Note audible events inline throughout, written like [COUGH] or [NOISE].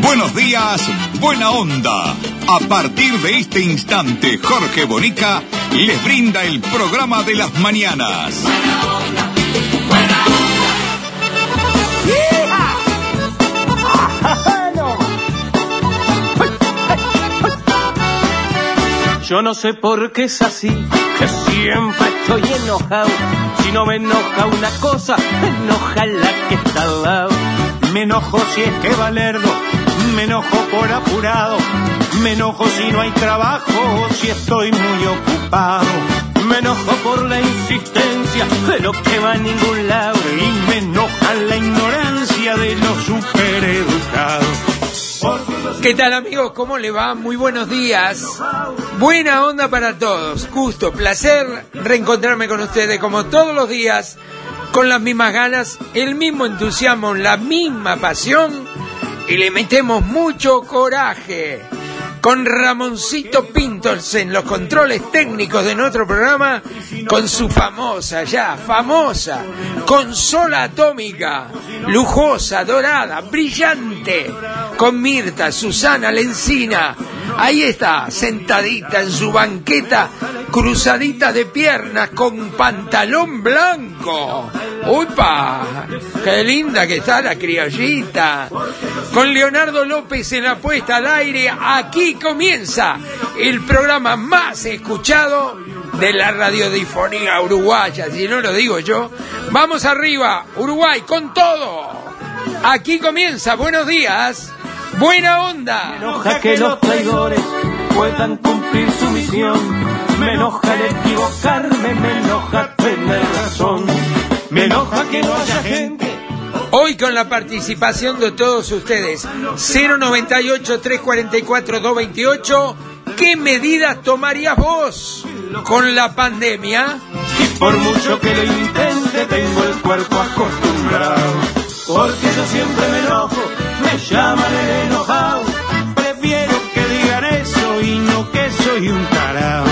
Buenos días, Buena Onda. A partir de este instante, Jorge Bonica les brinda el programa de las mañanas. Buena onda, buena onda. Yo no sé por qué es así, que siempre estoy enojado. Si no me enoja una cosa, me enoja la que está al lado. Me enojo si es que Valerdo, me enojo por apurado. Me enojo si no hay trabajo, si estoy muy ocupado. Me enojo por la insistencia de lo que va a ningún lado. Y me enoja la ignorancia de los supereducados. ¿Qué tal amigos? ¿Cómo le va? Muy buenos días. Buena onda para todos. Gusto, placer reencontrarme con ustedes como todos los días, con las mismas ganas, el mismo entusiasmo, la misma pasión y le metemos mucho coraje. Con Ramoncito Pintos en los controles técnicos de nuestro programa, con su famosa, ya famosa, consola atómica, lujosa, dorada, brillante, con Mirta, Susana Lencina. Ahí está, sentadita en su banqueta, cruzadita de piernas, con pantalón blanco. ¡Upa! ¡Qué linda que está la criollita! Con Leonardo López en la puesta al aire, aquí comienza el programa más escuchado de la radiodifonía uruguaya, si no lo digo yo. Vamos arriba, Uruguay, con todo. Aquí comienza, buenos días, buena onda. enoja que los traidores puedan cumplir su misión. Me enoja el equivocarme, me enoja tener razón. Me enoja que no haya gente. Hoy con la participación de todos ustedes, 098-344-228, ¿qué medidas tomarías vos con la pandemia? Y por mucho que lo intente, tengo el cuerpo acostumbrado. Porque yo siempre me enojo, me llaman el enojado. Prefiero que digan eso y no que soy un tarao.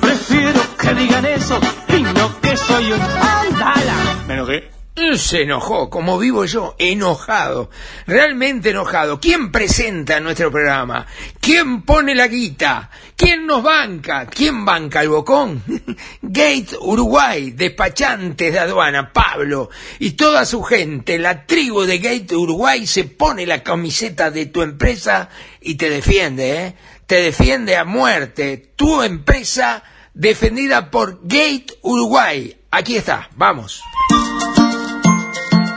Prefiero que digan eso y no que soy un andala. Me enojé. Se enojó, como vivo yo, enojado, realmente enojado. ¿Quién presenta nuestro programa? ¿Quién pone la guita? ¿Quién nos banca? ¿Quién banca el bocón? [LAUGHS] Gate Uruguay, despachantes de aduana, Pablo y toda su gente, la tribu de Gate Uruguay se pone la camiseta de tu empresa y te defiende, ¿eh? Te defiende a muerte. Tu empresa defendida por Gate Uruguay. Aquí está, vamos.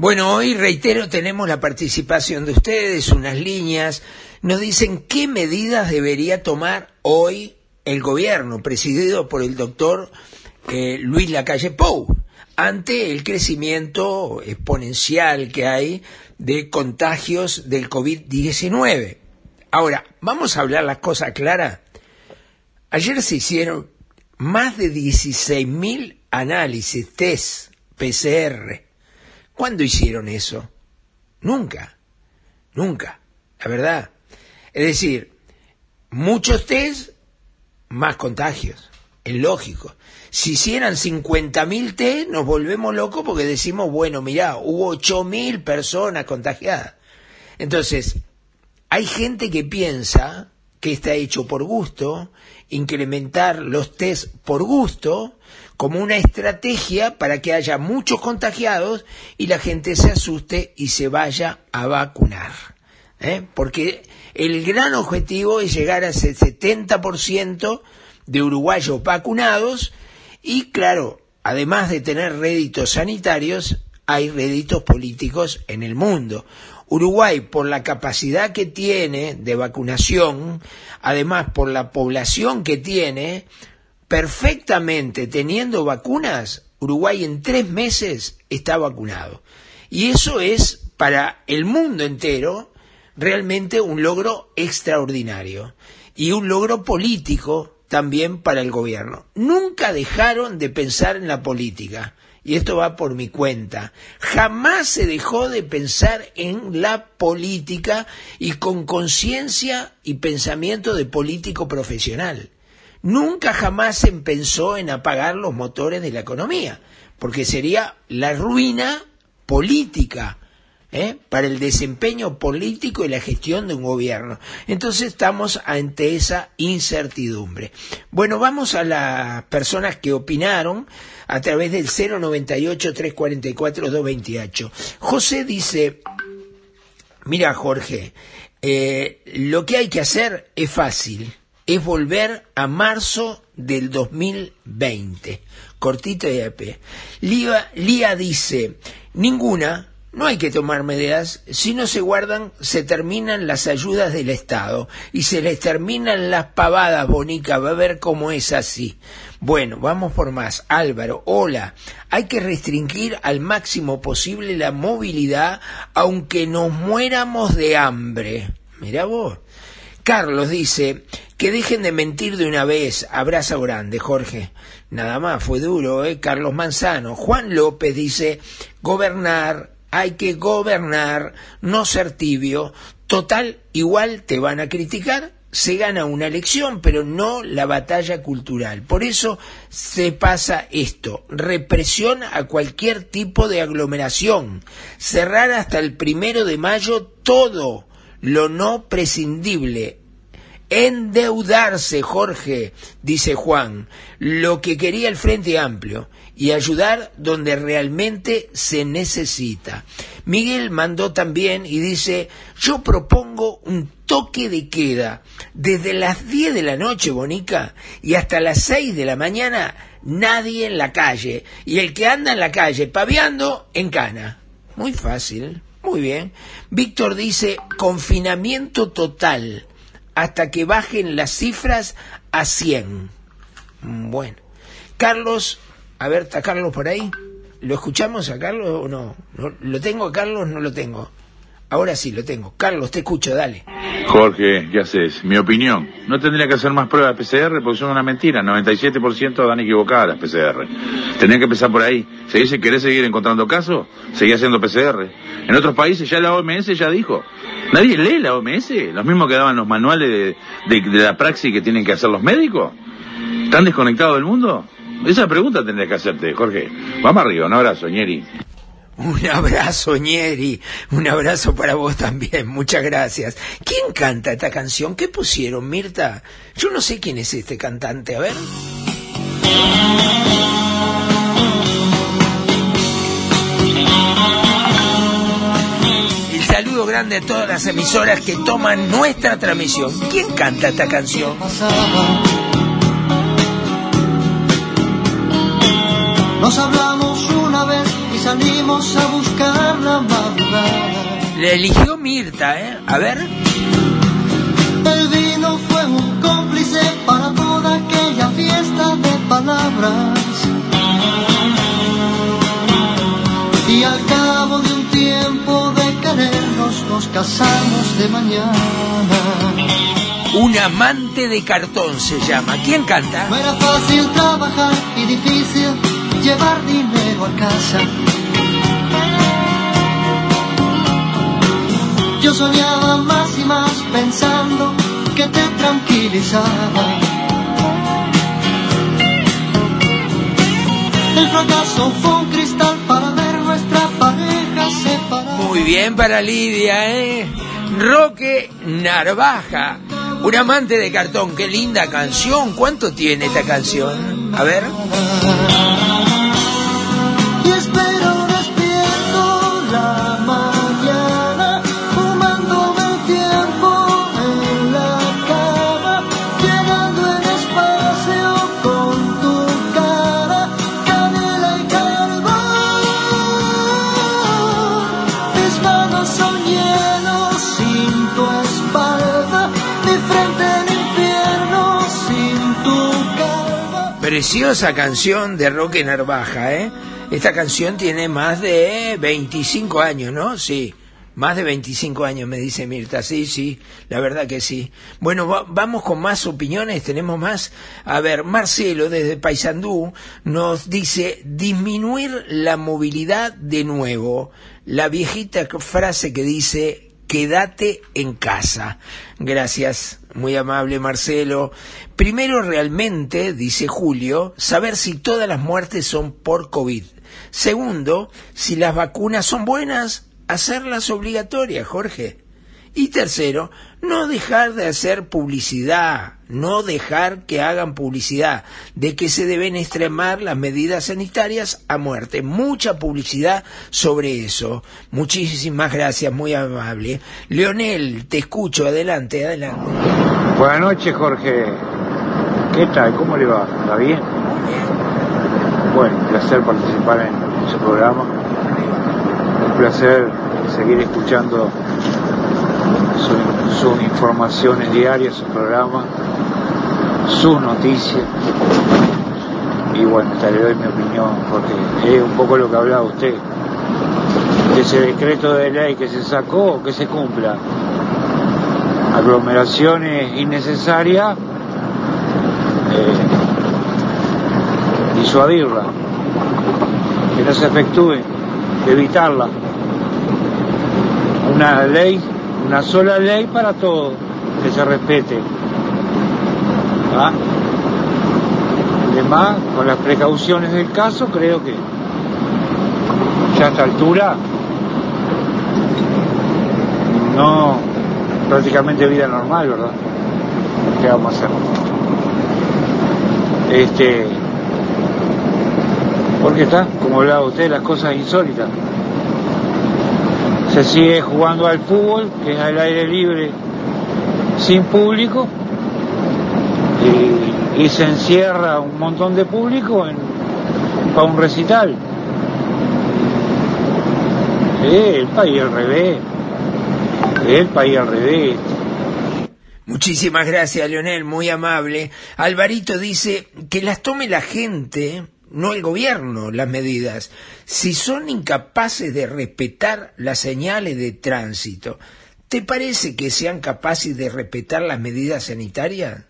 Bueno, hoy reitero, tenemos la participación de ustedes, unas líneas. Nos dicen qué medidas debería tomar hoy el gobierno, presidido por el doctor eh, Luis Lacalle Pou, ante el crecimiento exponencial que hay de contagios del COVID-19. Ahora, vamos a hablar las cosas claras. Ayer se hicieron más de 16.000 análisis, test, PCR. ¿Cuándo hicieron eso? Nunca, nunca, la verdad. Es decir, muchos test, más contagios, es lógico. Si hicieran 50.000 test, nos volvemos locos porque decimos, bueno, mirá, hubo 8.000 personas contagiadas. Entonces, hay gente que piensa que está hecho por gusto, incrementar los test por gusto, como una estrategia para que haya muchos contagiados y la gente se asuste y se vaya a vacunar. ¿eh? Porque el gran objetivo es llegar a ese 70% de uruguayos vacunados y claro, además de tener réditos sanitarios, hay réditos políticos en el mundo. Uruguay, por la capacidad que tiene de vacunación, además por la población que tiene, perfectamente teniendo vacunas, Uruguay en tres meses está vacunado. Y eso es para el mundo entero realmente un logro extraordinario y un logro político también para el gobierno. Nunca dejaron de pensar en la política y esto va por mi cuenta, jamás se dejó de pensar en la política y con conciencia y pensamiento de político profesional. Nunca jamás se pensó en apagar los motores de la economía, porque sería la ruina política ¿eh? para el desempeño político y la gestión de un gobierno. Entonces estamos ante esa incertidumbre. Bueno, vamos a las personas que opinaron a través del 098-344-228. José dice, mira Jorge, eh, lo que hay que hacer es fácil, es volver a marzo del 2020. Cortito y AP. Lía, Lía dice, ninguna, no hay que tomar medidas, si no se guardan, se terminan las ayudas del Estado y se les terminan las pavadas, Bonica, va a ver cómo es así. Bueno, vamos por más. Álvaro, hola. Hay que restringir al máximo posible la movilidad aunque nos muéramos de hambre. Mira vos. Carlos dice, que dejen de mentir de una vez. Abrazo grande, Jorge. Nada más, fue duro, ¿eh? Carlos Manzano. Juan López dice, gobernar, hay que gobernar, no ser tibio. Total, igual te van a criticar, se gana una elección, pero no la batalla cultural. Por eso se pasa esto, represión a cualquier tipo de aglomeración, cerrar hasta el primero de mayo todo lo no prescindible. Endeudarse, Jorge, dice Juan, lo que quería el Frente Amplio y ayudar donde realmente se necesita. Miguel mandó también y dice, yo propongo un toque de queda desde las 10 de la noche, Bonica, y hasta las 6 de la mañana, nadie en la calle, y el que anda en la calle paviando, en cana. Muy fácil, muy bien. Víctor dice, confinamiento total, hasta que bajen las cifras a 100. Bueno. Carlos a ver, ¿está Carlos por ahí? ¿Lo escuchamos a Carlos o no? ¿Lo tengo a Carlos? No lo tengo. Ahora sí, lo tengo. Carlos, te escucho, dale. Jorge, ¿qué haces? Mi opinión. No tendría que hacer más pruebas PCR porque son una mentira. 97% dan equivocadas las PCR. Tendría que empezar por ahí. Si dice querés seguir encontrando casos, seguí haciendo PCR. En otros países ya la OMS ya dijo. Nadie lee la OMS. Los mismos que daban los manuales de, de, la praxis que tienen que hacer los médicos. ¿Están desconectados del mundo? Esa pregunta tendría que hacerte, Jorge. Vamos arriba, un abrazo, Ñeri. Un abrazo, Ñeri. Un abrazo para vos también. Muchas gracias. ¿Quién canta esta canción? ¿Qué pusieron, Mirta? Yo no sé quién es este cantante. A ver. El saludo grande a todas las emisoras que toman nuestra transmisión. ¿Quién canta esta canción? Nos hablamos salimos a buscar la madrugada. Le eligió Mirta, ¿eh? A ver. El vino fue un cómplice para toda aquella fiesta de palabras. Y al cabo de un tiempo de querernos, nos casamos de mañana. Un amante de cartón se llama. ¿Quién canta? No era fácil trabajar y difícil llevar dinero a casa. Yo soñaba más y más pensando que te tranquilizaba. El fracaso fue un cristal para ver nuestra pareja separada. Muy bien para Lidia, ¿eh? Roque Narvaja. Un amante de cartón, qué linda canción. ¿Cuánto tiene esta canción? A ver. Preciosa canción de Roque Narvaja, ¿eh? Esta canción tiene más de 25 años, ¿no? Sí. Más de 25 años, me dice Mirta. Sí, sí, la verdad que sí. Bueno, va- vamos con más opiniones, tenemos más. A ver, Marcelo, desde Paysandú, nos dice disminuir la movilidad de nuevo. La viejita frase que dice quédate en casa. Gracias, muy amable Marcelo. Primero realmente, dice Julio, saber si todas las muertes son por COVID. Segundo, si las vacunas son buenas, hacerlas obligatorias, Jorge. Y tercero, no dejar de hacer publicidad, no dejar que hagan publicidad de que se deben extremar las medidas sanitarias a muerte. Mucha publicidad sobre eso. Muchísimas gracias, muy amable. Leonel, te escucho, adelante, adelante. Buenas noches, Jorge. ¿Qué tal? ¿Cómo le va? ¿Está bien? Bueno, un placer participar en su programa. Un placer seguir escuchando su- sus informaciones diarias, su programa, sus noticias. Y bueno, hasta le doy mi opinión, porque es un poco lo que hablaba usted. Que ese decreto de ley que se sacó, que se cumpla aglomeraciones innecesarias, eh, disuadirla, que no se efectúe, evitarla. Una ley, una sola ley para todo, que se respete. Además, con las precauciones del caso, creo que ya a esta altura no prácticamente vida normal, ¿verdad? ¿Qué vamos a hacer? Este, porque está, como hablaba usted, las cosas insólitas. Se sigue jugando al fútbol, que es al aire libre, sin público, y, se encierra un montón de público en, para un recital. Eh, el país al revés. El país al revés. Muchísimas gracias, Leonel, muy amable. Alvarito dice que las tome la gente, no el gobierno, las medidas. Si son incapaces de respetar las señales de tránsito, ¿te parece que sean capaces de respetar las medidas sanitarias?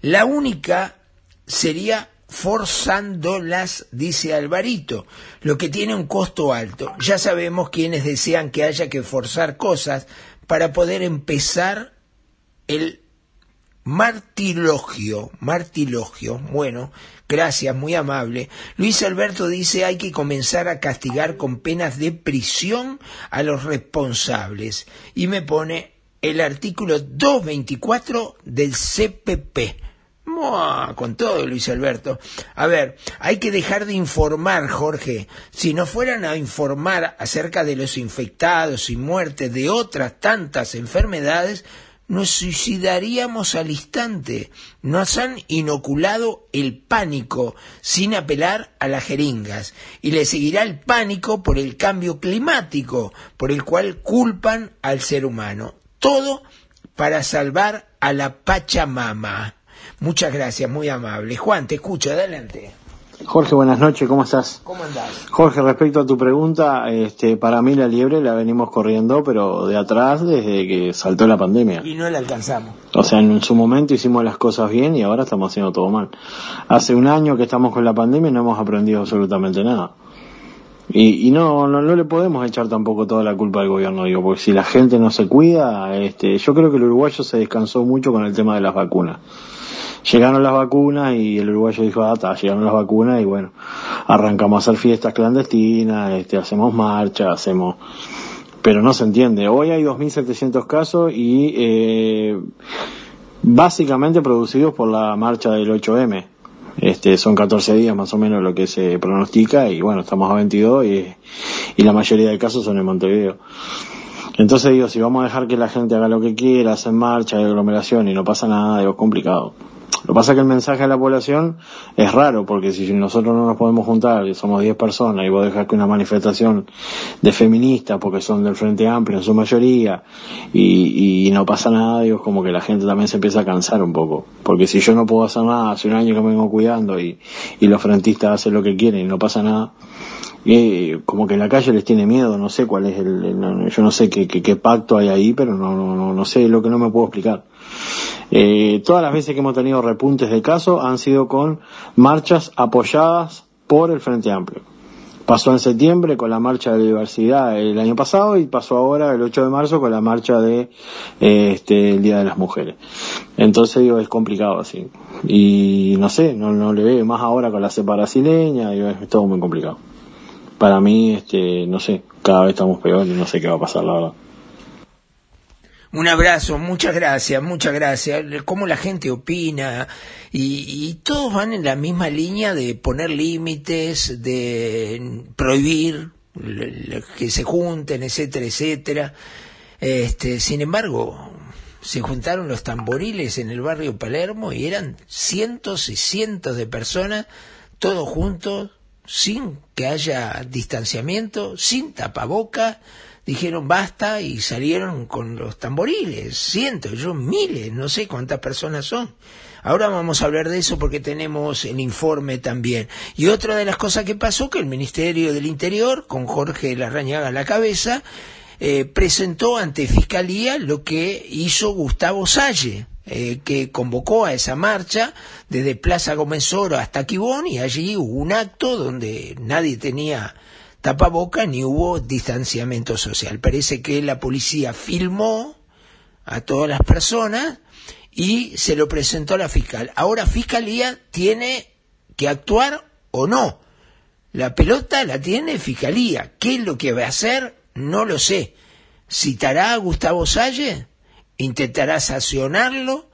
La única sería forzándolas, dice Alvarito, lo que tiene un costo alto. Ya sabemos quienes desean que haya que forzar cosas para poder empezar el martilogio, martilogio. Bueno, gracias, muy amable. Luis Alberto dice hay que comenzar a castigar con penas de prisión a los responsables. Y me pone el artículo 224 del CPP. Mua, con todo, Luis Alberto. A ver, hay que dejar de informar, Jorge. Si no fueran a informar acerca de los infectados y muertes de otras tantas enfermedades, nos suicidaríamos al instante. Nos han inoculado el pánico sin apelar a las jeringas. Y le seguirá el pánico por el cambio climático, por el cual culpan al ser humano. Todo para salvar a la Pachamama. Muchas gracias, muy amable. Juan, te escucho, adelante. Jorge, buenas noches, ¿cómo estás? ¿Cómo andás? Jorge, respecto a tu pregunta, este, para mí la liebre la venimos corriendo, pero de atrás desde que saltó la pandemia. Y no la alcanzamos. O sea, en su momento hicimos las cosas bien y ahora estamos haciendo todo mal. Hace un año que estamos con la pandemia y no hemos aprendido absolutamente nada. Y, y no, no, no le podemos echar tampoco toda la culpa al gobierno, digo, porque si la gente no se cuida, este, yo creo que el uruguayo se descansó mucho con el tema de las vacunas. Llegaron las vacunas y el uruguayo dijo, ah, está, llegaron las vacunas y bueno, arrancamos a hacer fiestas clandestinas, este, hacemos marchas, hacemos... Pero no se entiende. Hoy hay 2.700 casos y eh, básicamente producidos por la marcha del 8M. Este, son 14 días más o menos lo que se pronostica y bueno, estamos a 22 y, la mayoría de casos son en Montevideo. Entonces digo, si vamos a dejar que la gente haga lo que quiera, hacen marcha, aglomeración y no pasa nada, digo, es complicado. Lo que pasa es que el mensaje a la población es raro, porque si nosotros no nos podemos juntar, y somos 10 personas, y vos dejás que una manifestación de feministas, porque son del Frente Amplio en su mayoría, y, y no pasa nada, digo, como que la gente también se empieza a cansar un poco. Porque si yo no puedo hacer nada, hace un año que me vengo cuidando, y, y los frentistas hacen lo que quieren y no pasa nada, eh, como que en la calle les tiene miedo, no sé cuál es el, yo no sé qué, qué, qué pacto hay ahí, pero no, no, no sé lo que no me puedo explicar. Eh, todas las veces que hemos tenido repuntes de casos han sido con marchas apoyadas por el Frente Amplio. Pasó en septiembre con la marcha de la diversidad el año pasado y pasó ahora el 8 de marzo con la marcha de eh, este el Día de las Mujeres. Entonces digo, es complicado así. Y no sé, no, no le veo más ahora con la cepa brasileña, digo, es todo muy complicado. Para mí, este, no sé, cada vez estamos peor y no sé qué va a pasar, la verdad. Un abrazo, muchas gracias, muchas gracias. Cómo la gente opina y, y todos van en la misma línea de poner límites, de prohibir que se junten, etcétera, etcétera. Este, sin embargo, se juntaron los tamboriles en el barrio Palermo y eran cientos y cientos de personas, todos juntos, sin que haya distanciamiento, sin tapaboca, dijeron basta y salieron con los tamboriles, cientos, yo miles, no sé cuántas personas son. Ahora vamos a hablar de eso porque tenemos el informe también. Y otra de las cosas que pasó que el Ministerio del Interior, con Jorge Larrañaga a la cabeza, eh, presentó ante Fiscalía lo que hizo Gustavo Salle, eh, que convocó a esa marcha desde Plaza Gómez Oro hasta Quibón y allí hubo un acto donde nadie tenía tapaboca ni hubo distanciamiento social. Parece que la policía filmó a todas las personas y se lo presentó a la fiscal. Ahora Fiscalía tiene que actuar o no. La pelota la tiene Fiscalía. ¿Qué es lo que va a hacer? No lo sé. ¿Citará a Gustavo Salle? ¿Intentará sancionarlo?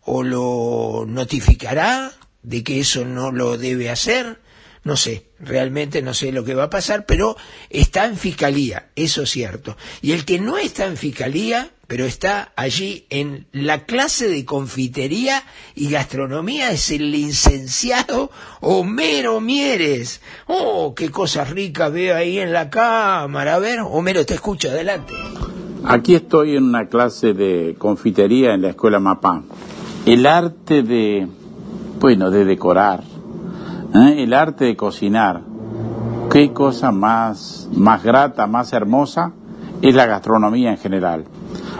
¿O lo notificará de que eso no lo debe hacer? No sé, realmente no sé lo que va a pasar, pero está en fiscalía, eso es cierto. Y el que no está en fiscalía, pero está allí en la clase de confitería y gastronomía, es el licenciado Homero Mieres. Oh, qué cosas ricas veo ahí en la cámara. A ver, Homero, te escucho, adelante. Aquí estoy en una clase de confitería en la escuela Mapá. El arte de, bueno, de decorar, ¿eh? el arte de cocinar, qué cosa más, más grata, más hermosa es la gastronomía en general.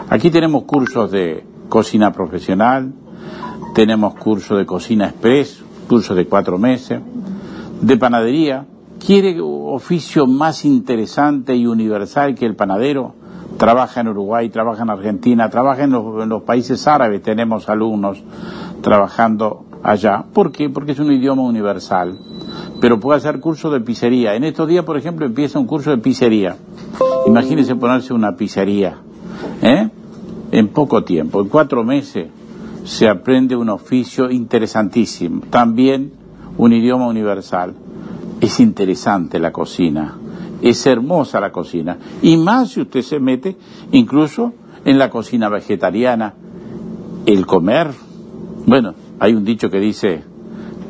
Aquí tenemos cursos de cocina profesional, tenemos cursos de cocina express, cursos de cuatro meses, de panadería. ¿Quiere oficio más interesante y universal que el panadero? Trabaja en Uruguay, trabaja en Argentina, trabaja en los, en los países árabes, tenemos alumnos trabajando allá. ¿Por qué? Porque es un idioma universal. Pero puede hacer curso de pizzería. En estos días, por ejemplo, empieza un curso de pizzería. Imagínense ponerse una pizzería. ¿eh? En poco tiempo, en cuatro meses, se aprende un oficio interesantísimo. También un idioma universal. Es interesante la cocina. Es hermosa la cocina. Y más si usted se mete incluso en la cocina vegetariana. El comer. Bueno, hay un dicho que dice,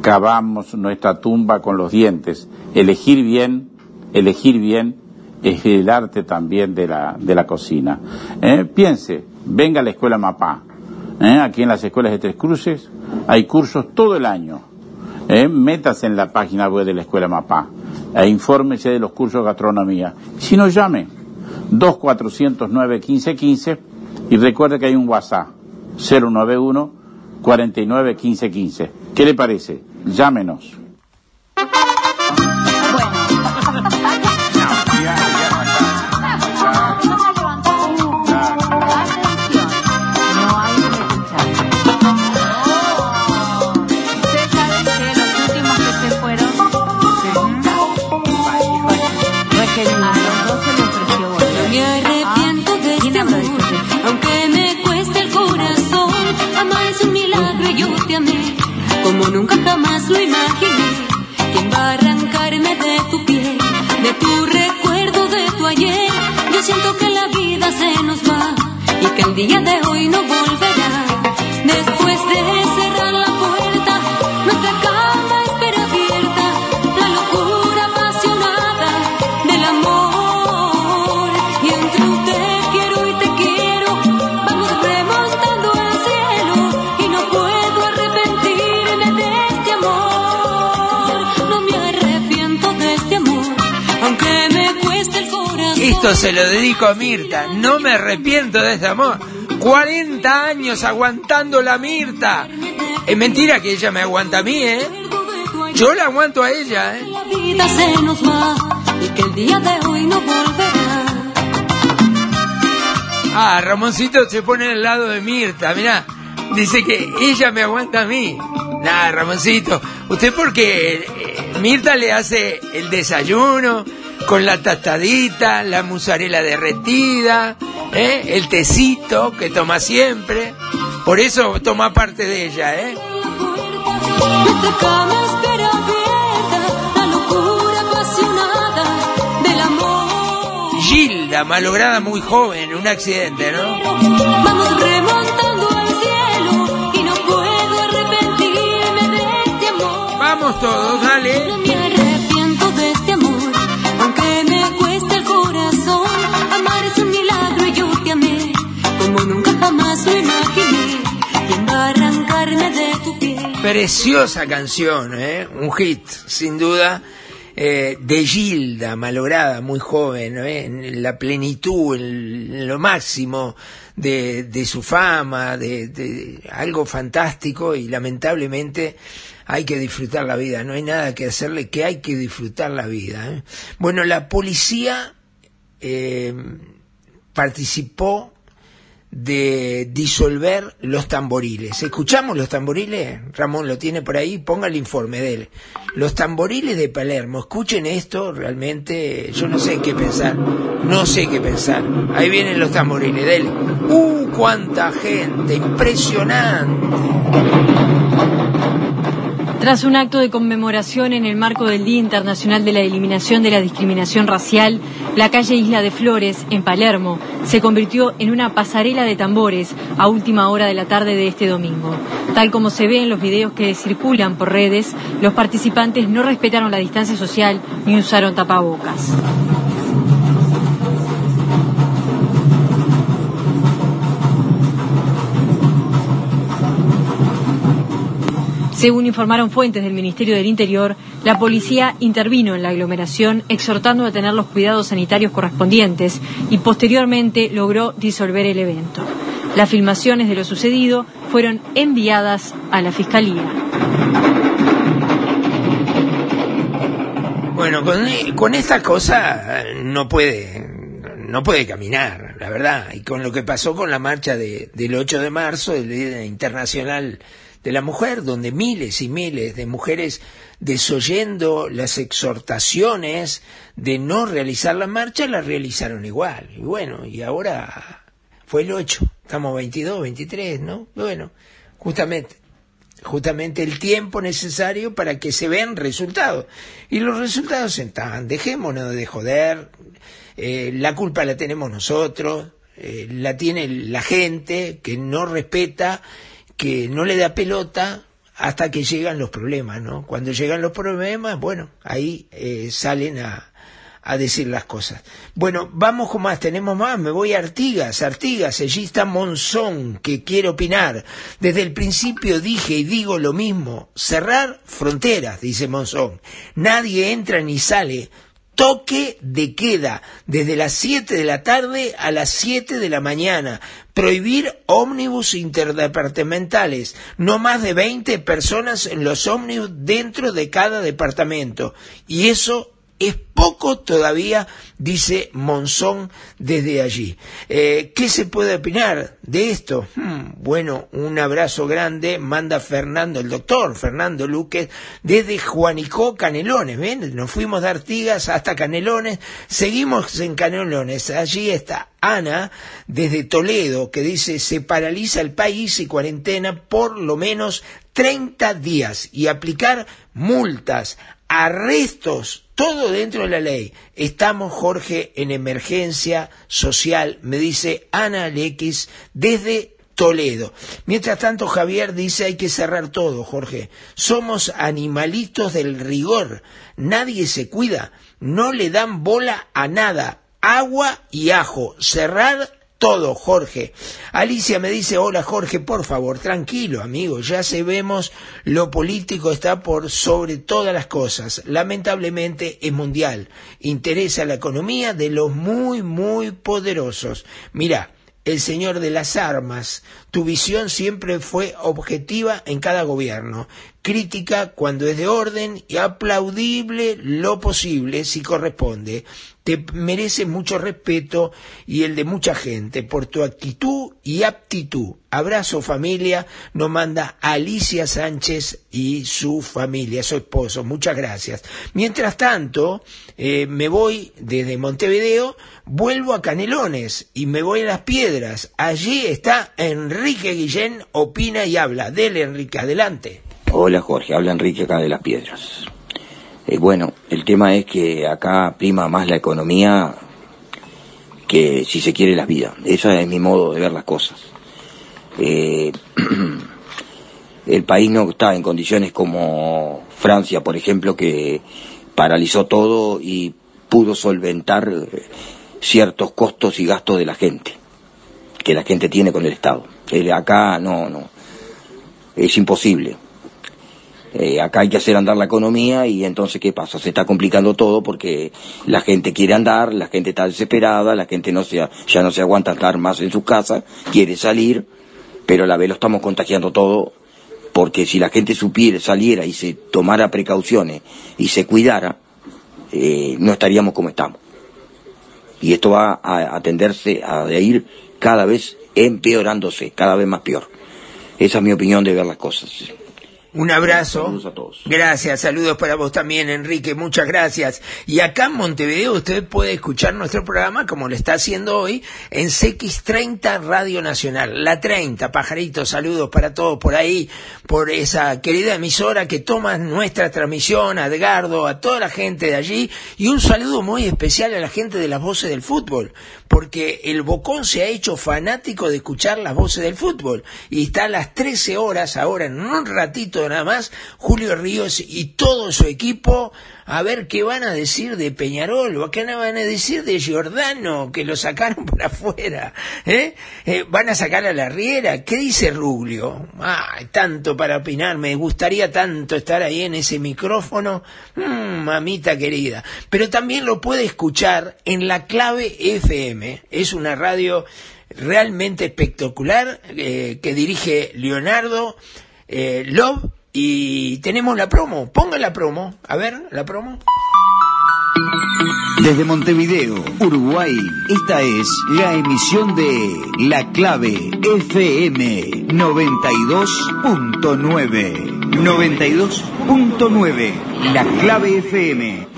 cavamos nuestra tumba con los dientes. Elegir bien, elegir bien es el arte también de la, de la cocina. ¿Eh? Piense, venga a la escuela Mapá. ¿Eh? Aquí en las escuelas de Tres Cruces hay cursos todo el año. ¿Eh? Métase en la página web de la escuela Mapá e infórmese de los cursos de gastronomía. Si no, llame 2409-1515 y recuerde que hay un WhatsApp 091 49 15 15. ¿Qué le parece? Llámenos. El día de Esto se lo dedico a Mirta. No me arrepiento de ese amor. 40 años aguantando la Mirta. Es mentira que ella me aguanta a mí, ¿eh? Yo la aguanto a ella, ¿eh? La vida se nos va y que el día de hoy no volverá. Ah, Ramoncito se pone al lado de Mirta, mirá. Dice que ella me aguanta a mí. Nada, Ramoncito. Usted porque eh, Mirta le hace el desayuno con la tostadita, la musarela derretida, ¿eh? el tecito que toma siempre. Por eso toma parte de ella, ¿eh? Gilda, malograda muy joven, un accidente, ¿no? Vamos remontando al cielo y no puedo arrepentirme de este amor. Vamos todos, Preciosa canción, ¿eh? Un hit, sin duda. eh, de Gilda, malograda, muy joven, ¿eh? en la plenitud, en, lo máximo de, su fama, de, de algo fantástico y lamentablemente hay que disfrutar la vida, no hay nada que hacerle que hay que disfrutar la vida. ¿eh? Bueno, la policía participó de disolver los tamboriles. ¿Escuchamos los tamboriles? Ramón lo tiene por ahí, ponga el informe de él. Los tamboriles de Palermo, escuchen esto, realmente yo no sé qué pensar, no sé qué pensar. Ahí vienen los tamboriles, dele. ¡Uh, cuánta gente! Impresionante. Tras un acto de conmemoración en el marco del Día Internacional de la Eliminación de la Discriminación Racial, la calle Isla de Flores, en Palermo, se convirtió en una pasarela de tambores a última hora de la tarde de este domingo. Tal como se ve en los videos que circulan por redes, los participantes no respetaron la distancia social ni usaron tapabocas. Según informaron fuentes del Ministerio del Interior, la policía intervino en la aglomeración exhortando a tener los cuidados sanitarios correspondientes y posteriormente logró disolver el evento. Las filmaciones de lo sucedido fueron enviadas a la Fiscalía. Bueno, con, con esta cosa eh, no puede, no puede caminar, la verdad. Y con lo que pasó con la marcha de, del 8 de marzo, el Día Internacional de la Mujer, donde miles y miles de mujeres desoyendo las exhortaciones de no realizar la marcha, la realizaron igual. Y bueno, y ahora fue el 8, estamos 22, 23, ¿no? Bueno, justamente justamente el tiempo necesario para que se vean resultados. Y los resultados están, dejémonos de joder, eh, la culpa la tenemos nosotros, eh, la tiene la gente que no respeta, que no le da pelota hasta que llegan los problemas, ¿no? Cuando llegan los problemas, bueno, ahí eh, salen a, a decir las cosas. Bueno, vamos con más, tenemos más, me voy a Artigas, Artigas, allí está Monzón, que quiere opinar. Desde el principio dije y digo lo mismo, cerrar fronteras, dice Monzón. Nadie entra ni sale. Toque de queda desde las 7 de la tarde a las 7 de la mañana. Prohibir ómnibus interdepartamentales. No más de 20 personas en los ómnibus dentro de cada departamento. Y eso es poco todavía, dice Monzón desde allí. Eh, ¿Qué se puede opinar de esto? Hmm, bueno, un abrazo grande manda Fernando, el doctor Fernando Luque, desde Juanicó, Canelones. ¿Ven? Nos fuimos de Artigas hasta Canelones, seguimos en Canelones. Allí está Ana, desde Toledo, que dice se paraliza el país y cuarentena por lo menos 30 días y aplicar multas, arrestos, todo dentro de la ley. Estamos, Jorge, en emergencia social, me dice Ana Lex desde Toledo. Mientras tanto, Javier dice hay que cerrar todo, Jorge. Somos animalitos del rigor. Nadie se cuida. No le dan bola a nada. Agua y ajo. Cerrar todo, Jorge. Alicia me dice, hola Jorge, por favor, tranquilo, amigo, ya sabemos, lo político está por sobre todas las cosas. Lamentablemente es mundial. Interesa la economía de los muy, muy poderosos. Mira, el señor de las armas. Tu visión siempre fue objetiva en cada gobierno, crítica cuando es de orden y aplaudible lo posible si corresponde. Te merece mucho respeto y el de mucha gente por tu actitud y aptitud. Abrazo familia, nos manda Alicia Sánchez y su familia, su esposo. Muchas gracias. Mientras tanto, eh, me voy desde Montevideo, vuelvo a Canelones y me voy a Las Piedras. Allí está Enrique Guillén, opina y habla. Dele, Enrique, adelante. Hola Jorge, habla Enrique acá de Las Piedras. Eh, bueno, el tema es que acá prima más la economía que si se quiere la vida. Ese es mi modo de ver las cosas. Eh, [CLEARS THROAT] el país no está en condiciones como Francia, por ejemplo, que paralizó todo y pudo solventar ciertos costos y gastos de la gente, que la gente tiene con el Estado. Eh, acá no, no, es imposible. Eh, acá hay que hacer andar la economía y entonces ¿qué pasa? Se está complicando todo porque la gente quiere andar, la gente está desesperada, la gente no se, ya no se aguanta estar más en su casa, quiere salir, pero a la vez lo estamos contagiando todo porque si la gente supiera, saliera y se tomara precauciones y se cuidara, eh, no estaríamos como estamos. Y esto va a, a tenderse a ir cada vez empeorándose, cada vez más peor. Esa es mi opinión de ver las cosas. Un abrazo. Saludos a todos. Gracias, saludos para vos también, Enrique, muchas gracias. Y acá en Montevideo usted puede escuchar nuestro programa, como lo está haciendo hoy, en CX30 Radio Nacional. La 30, pajaritos, saludos para todos por ahí, por esa querida emisora que toma nuestra transmisión, a Edgardo, a toda la gente de allí, y un saludo muy especial a la gente de las voces del fútbol, porque el Bocón se ha hecho fanático de escuchar las voces del fútbol, y está a las 13 horas ahora, en un ratito nada más, Julio Ríos y todo su equipo a ver qué van a decir de Peñarol o qué van a decir de Giordano, que lo sacaron [LAUGHS] por afuera. ¿eh? Eh, van a sacar a la Riera. ¿Qué dice Ruglio? Ay, tanto para opinar, me gustaría tanto estar ahí en ese micrófono. Mm, mamita querida. Pero también lo puede escuchar en la clave FM. Es una radio realmente espectacular eh, que dirige Leonardo eh, Love y tenemos la promo. Ponga la promo. A ver, la promo. Desde Montevideo, Uruguay, esta es la emisión de La Clave FM 92.9. 92.9, La Clave FM.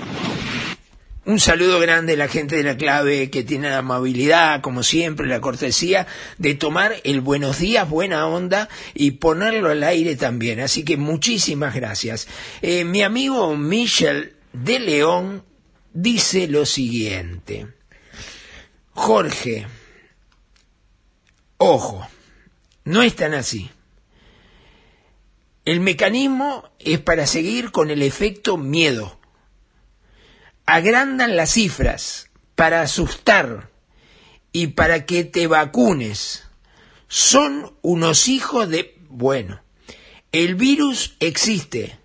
Un saludo grande a la gente de la clave que tiene la amabilidad, como siempre, la cortesía de tomar el buenos días, buena onda y ponerlo al aire también. Así que muchísimas gracias. Eh, mi amigo Michel de León dice lo siguiente. Jorge, ojo, no es tan así. El mecanismo es para seguir con el efecto miedo agrandan las cifras para asustar y para que te vacunes. Son unos hijos de... Bueno, el virus existe.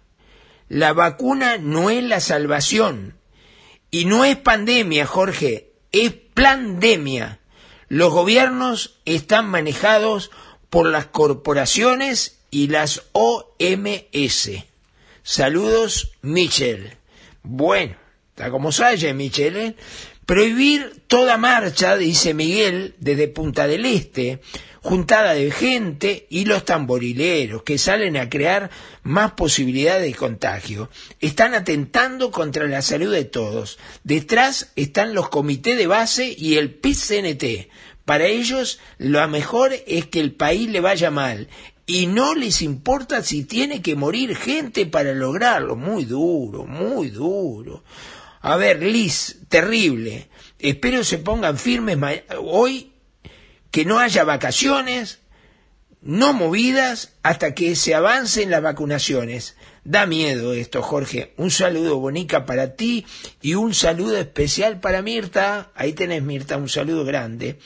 La vacuna no es la salvación. Y no es pandemia, Jorge, es pandemia. Los gobiernos están manejados por las corporaciones y las OMS. Saludos, Michel. Bueno. Está como Salle, Michele. Prohibir toda marcha, dice Miguel, desde Punta del Este, juntada de gente y los tamborileros que salen a crear más posibilidades de contagio. Están atentando contra la salud de todos. Detrás están los comités de base y el PIT-CNT. Para ellos, lo mejor es que el país le vaya mal y no les importa si tiene que morir gente para lograrlo. Muy duro, muy duro. A ver, Liz, terrible. Espero se pongan firmes hoy, que no haya vacaciones, no movidas, hasta que se avancen las vacunaciones. Da miedo esto, Jorge. Un saludo bonica para ti y un saludo especial para Mirta. Ahí tenés, Mirta, un saludo grande.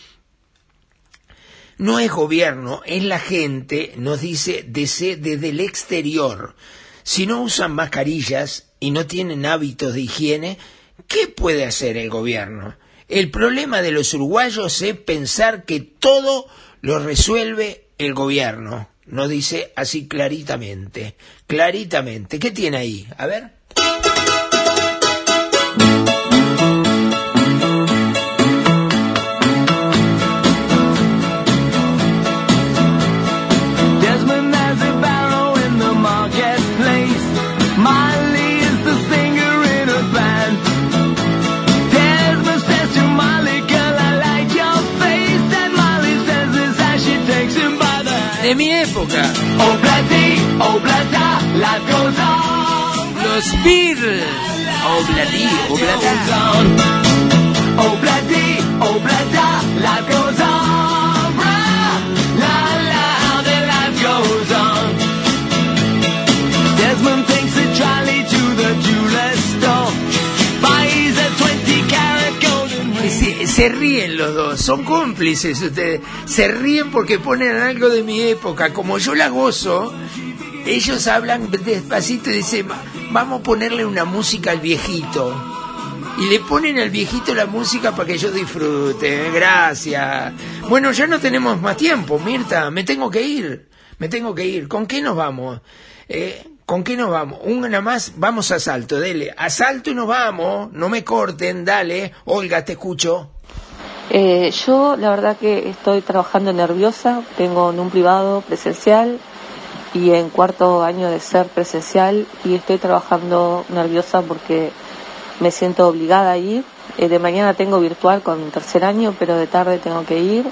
no es gobierno, es la gente, nos dice desde, desde el exterior. Si no usan mascarillas y no tienen hábitos de higiene, ¿qué puede hacer el gobierno? El problema de los uruguayos es pensar que todo lo resuelve el gobierno. Nos dice así claritamente, claritamente. ¿Qué tiene ahí? A ver. De mi época. Oblati, oblata, goes on. Los Beatles. Obladi, oblata. Oblati, oblata, life goes Se, ríen los dos, son cómplices ustedes. Se ríen porque ponen algo de mi época. Como yo la gozo, ellos hablan despacito y dicen, "Va- vamos a ponerle una música al viejito. Y le ponen al viejito la música para que yo disfrute. Gracias. Bueno, ya no tenemos más tiempo, Mirta. Me tengo que ir. Me tengo que ir. ¿Con qué nos vamos? Eh, ¿Con qué nos vamos? Una más. Vamos a salto, dele. A salto y nos vamos. No me corten, dale. Olga, te escucho. Eh, yo la verdad que estoy trabajando nerviosa, tengo en un privado presencial y en cuarto año de ser presencial y estoy trabajando nerviosa porque me siento obligada a ir. Eh, de mañana tengo virtual con tercer año, pero de tarde tengo que ir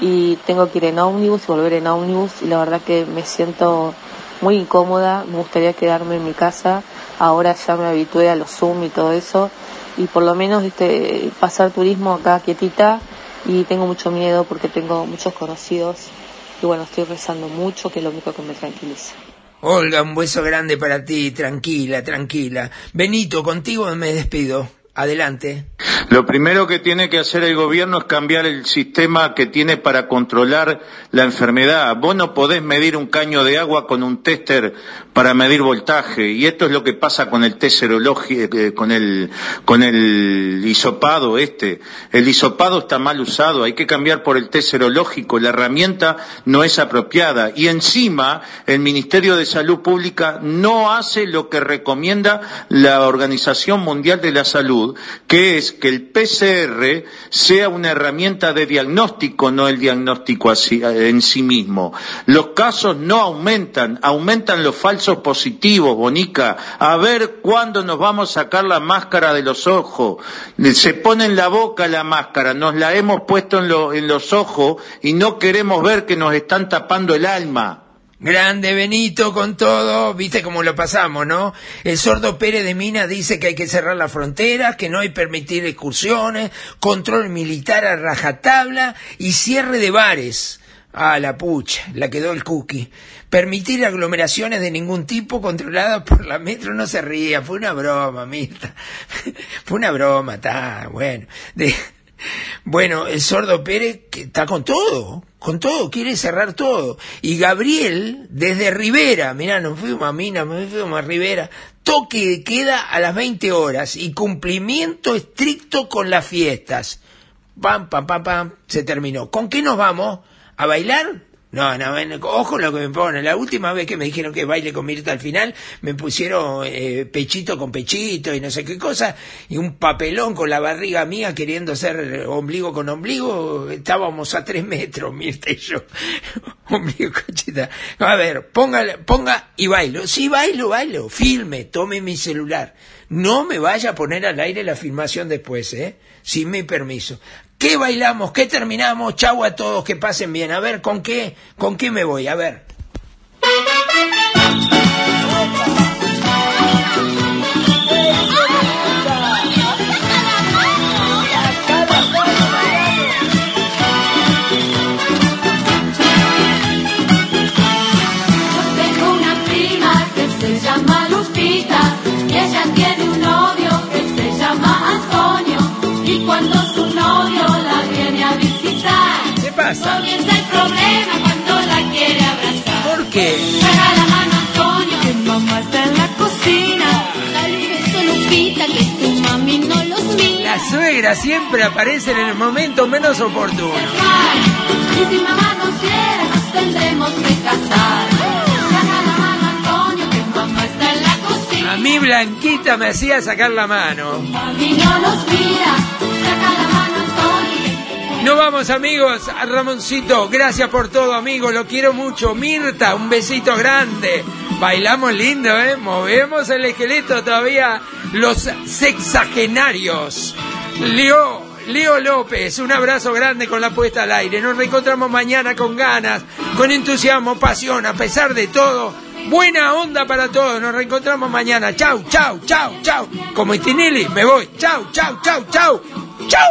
y tengo que ir en ómnibus y volver en ómnibus y la verdad que me siento muy incómoda, me gustaría quedarme en mi casa, ahora ya me habitué a los Zoom y todo eso y por lo menos este pasar turismo acá quietita y tengo mucho miedo porque tengo muchos conocidos y bueno, estoy rezando mucho que es lo único que me tranquiliza. Olga, un beso grande para ti. Tranquila, tranquila. Benito, contigo me despido. Adelante. Lo primero que tiene que hacer el gobierno es cambiar el sistema que tiene para controlar la enfermedad. Vos no podés medir un caño de agua con un tester para medir voltaje. Y esto es lo que pasa con el test serológico, eh, con el, con el hisopado este. El hisopado está mal usado. Hay que cambiar por el test serológico. La herramienta no es apropiada. Y encima, el Ministerio de Salud Pública no hace lo que recomienda la Organización Mundial de la Salud, que es que el PCR sea una herramienta de diagnóstico, no el diagnóstico así- en sí mismo. Los casos no aumentan, aumentan los falsos positivos, Bonica. A ver cuándo nos vamos a sacar la máscara de los ojos. Se pone en la boca la máscara, nos la hemos puesto en los ojos y no queremos ver que nos están tapando el alma. Grande Benito con todo, viste cómo lo pasamos, ¿no? El sordo Pérez de Mina dice que hay que cerrar las fronteras, que no hay permitir excursiones, control militar a rajatabla y cierre de bares. Ah, la pucha, la quedó el cookie. Permitir aglomeraciones de ningún tipo controladas por la metro, no se ría, fue una broma, Mirta. [LAUGHS] fue una broma, está, bueno. De- bueno, el sordo Pérez que está con todo, con todo, quiere cerrar todo. Y Gabriel, desde Rivera, mirá, nos fuimos a Mina, nos fuimos a Rivera, toque de queda a las 20 horas y cumplimiento estricto con las fiestas. Pam, pam, pam, pam, se terminó. ¿Con qué nos vamos? ¿A bailar? No, no, ojo lo que me pone. La última vez que me dijeron que baile con Mirta al final, me pusieron eh, pechito con pechito y no sé qué cosa, y un papelón con la barriga mía queriendo ser ombligo con ombligo. Estábamos a tres metros, Mirta y yo. [LAUGHS] ombligo con chita. A ver, ponga, ponga y bailo. Sí, bailo, bailo. Filme, tome mi celular. No me vaya a poner al aire la filmación después, ¿eh? Sin mi permiso. ¿Qué bailamos? ¿Qué terminamos? Chau a todos, que pasen bien. A ver, ¿con qué? ¿Con qué me voy? A ver. [LAUGHS] suegras siempre aparecen en el momento menos oportuno. Y si mamá nos quiere, nos tendremos que casar. Saca la mano, Antonio, que mamá está en la cocina. A mí Blanquita me hacía sacar la mano. Mami no nos mira. Saca la mano, Antonio. Nos vamos amigos, a Ramoncito, gracias por todo amigo, lo quiero mucho. Mirta, un besito grande. Bailamos lindo, ¿eh? Movemos el esqueleto todavía los sexagenarios. Leo, Leo López, un abrazo grande con la puesta al aire. Nos reencontramos mañana con ganas, con entusiasmo, pasión, a pesar de todo. Buena onda para todos, nos reencontramos mañana. Chau, chau, chau, chau. Como Tinelli, me voy. Chau, chau, chau, chau. Chau.